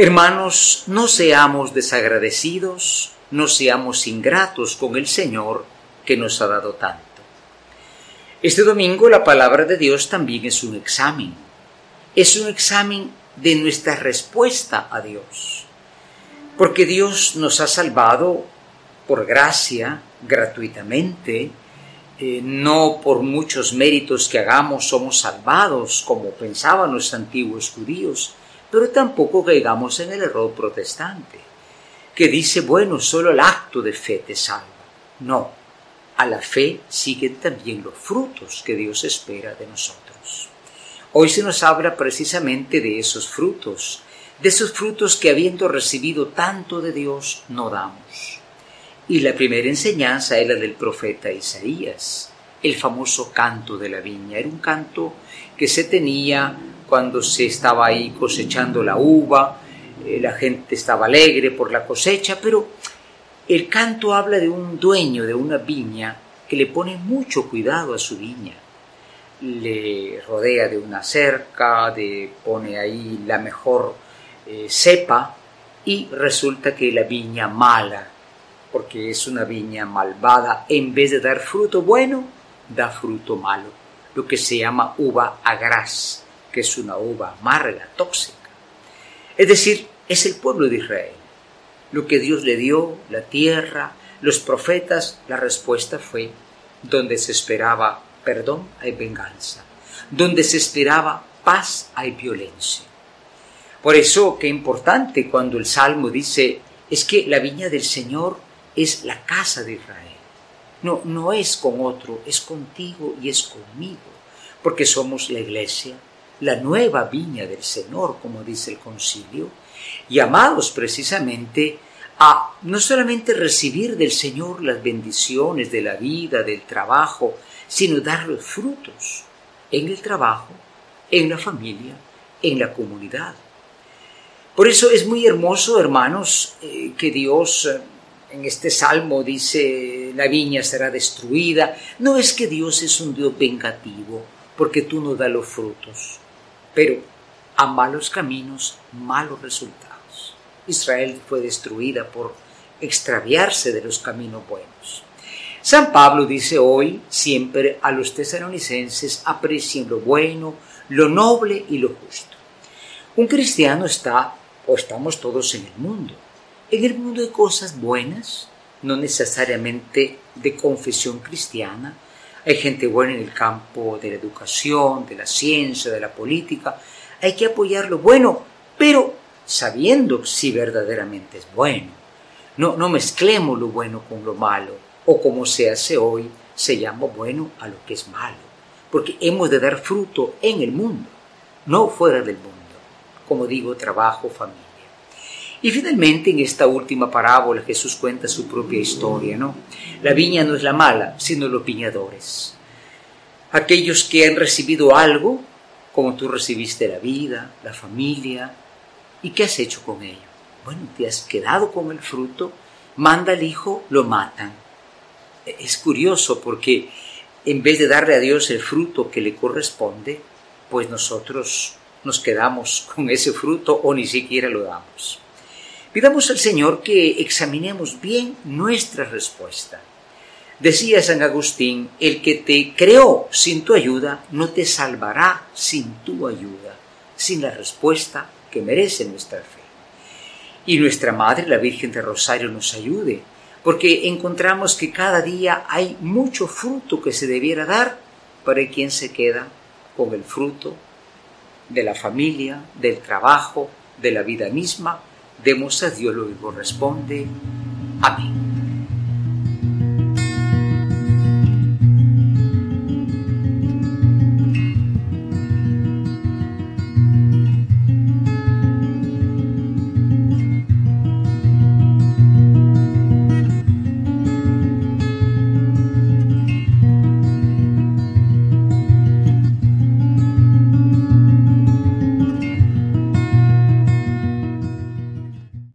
Hermanos, no seamos desagradecidos, no seamos ingratos con el Señor que nos ha dado tanto. Este domingo la palabra de Dios también es un examen. Es un examen de nuestra respuesta a Dios. Porque Dios nos ha salvado por gracia, gratuitamente, eh, no por muchos méritos que hagamos somos salvados, como pensaban los antiguos judíos, pero tampoco caigamos en el error protestante, que dice, bueno, solo el acto de fe te salva. No, a la fe siguen también los frutos que Dios espera de nosotros. Hoy se nos habla precisamente de esos frutos, de esos frutos que habiendo recibido tanto de Dios no damos. Y la primera enseñanza era del profeta Isaías, el famoso canto de la viña. Era un canto que se tenía cuando se estaba ahí cosechando la uva, eh, la gente estaba alegre por la cosecha, pero el canto habla de un dueño de una viña que le pone mucho cuidado a su viña. Le rodea de una cerca, de, pone ahí la mejor eh, cepa y resulta que la viña mala, porque es una viña malvada, en vez de dar fruto bueno, da fruto malo, lo que se llama uva agraz que es una uva amarga, tóxica. Es decir, es el pueblo de Israel. Lo que Dios le dio, la tierra, los profetas, la respuesta fue, donde se esperaba perdón hay venganza, donde se esperaba paz hay violencia. Por eso, qué importante cuando el Salmo dice, es que la viña del Señor es la casa de Israel. No, no es con otro, es contigo y es conmigo, porque somos la iglesia, la nueva viña del Señor, como dice el concilio, llamados precisamente a no solamente recibir del Señor las bendiciones de la vida, del trabajo, sino dar los frutos en el trabajo, en la familia, en la comunidad. Por eso es muy hermoso, hermanos, eh, que Dios eh, en este salmo dice la viña será destruida. No es que Dios es un Dios vengativo, porque tú no das los frutos pero a malos caminos, malos resultados. Israel fue destruida por extraviarse de los caminos buenos. San Pablo dice hoy siempre a los tesalonicenses aprecien lo bueno, lo noble y lo justo. Un cristiano está, o estamos todos en el mundo. En el mundo hay cosas buenas, no necesariamente de confesión cristiana, hay gente buena en el campo de la educación, de la ciencia, de la política. Hay que apoyar lo bueno, pero sabiendo si verdaderamente es bueno. No, no mezclemos lo bueno con lo malo, o como se hace hoy, se llama bueno a lo que es malo, porque hemos de dar fruto en el mundo, no fuera del mundo, como digo, trabajo, familia. Y finalmente en esta última parábola Jesús cuenta su propia historia, ¿no? La viña no es la mala, sino los viñadores. Aquellos que han recibido algo, como tú recibiste la vida, la familia, ¿y qué has hecho con ello? Bueno, te has quedado con el fruto, manda al hijo, lo matan. Es curioso porque en vez de darle a Dios el fruto que le corresponde, pues nosotros nos quedamos con ese fruto o ni siquiera lo damos. Pidamos al Señor que examinemos bien nuestra respuesta. Decía San Agustín, el que te creó sin tu ayuda no te salvará sin tu ayuda, sin la respuesta que merece nuestra fe. Y nuestra Madre, la Virgen de Rosario, nos ayude, porque encontramos que cada día hay mucho fruto que se debiera dar para quien se queda con el fruto de la familia, del trabajo, de la vida misma Demos a Dios lo que corresponde. Amén.